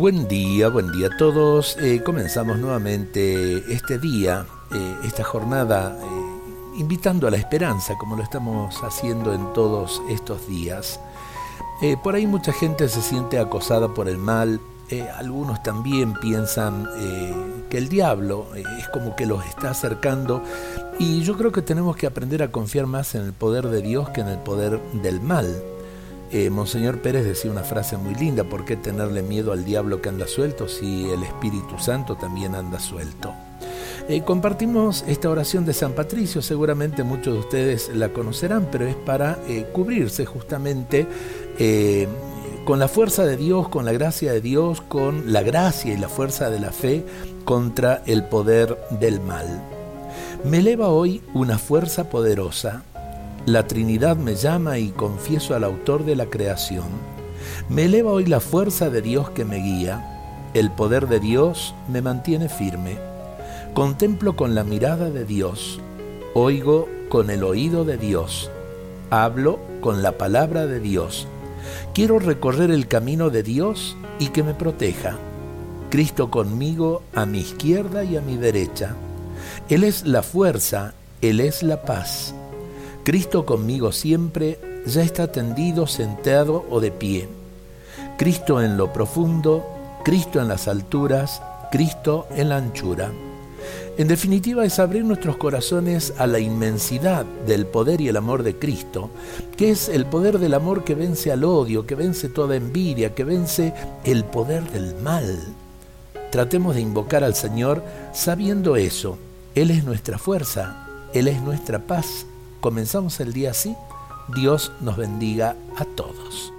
Buen día, buen día a todos. Eh, comenzamos nuevamente este día, eh, esta jornada, eh, invitando a la esperanza, como lo estamos haciendo en todos estos días. por ahí mucha gente se siente acosada por el mal, algunos también piensan que el diablo es como que los está acercando y yo creo que tenemos que aprender a confiar más en el poder de Dios que en el poder del mal. Eh, Monseñor Pérez decía una frase muy linda, ¿por qué tenerle miedo al diablo que anda suelto si el Espíritu Santo también anda suelto? Eh, compartimos esta oración de San Patricio, seguramente muchos de ustedes la conocerán, pero es para eh, cubrirse justamente con la fuerza de Dios, con la gracia de Dios, con la gracia y la fuerza de la fe contra el poder del mal. Me eleva hoy una fuerza poderosa la Trinidad me llama y confieso al autor de la creación. Me eleva hoy la fuerza de Dios que me guía. El poder de Dios me mantiene firme. Contemplo con la mirada de Dios. Oigo con el oído de Dios. Hablo con la palabra de Dios. Quiero recorrer el camino de Dios y que me proteja. Cristo conmigo a mi izquierda y a mi derecha. Él es la fuerza, Él es la paz. Cristo conmigo siempre ya está tendido, sentado o de pie. Cristo en lo profundo, Cristo en las alturas, Cristo en la anchura. En definitiva es abrir nuestros corazones a la inmensidad del poder y el amor de Cristo, que es el poder del amor que vence al odio, que vence toda envidia, que vence el poder del mal. Tratemos de invocar al Señor sabiendo eso. Él es nuestra fuerza, Él es nuestra paz, Comenzamos el día así. Dios nos bendiga a todos.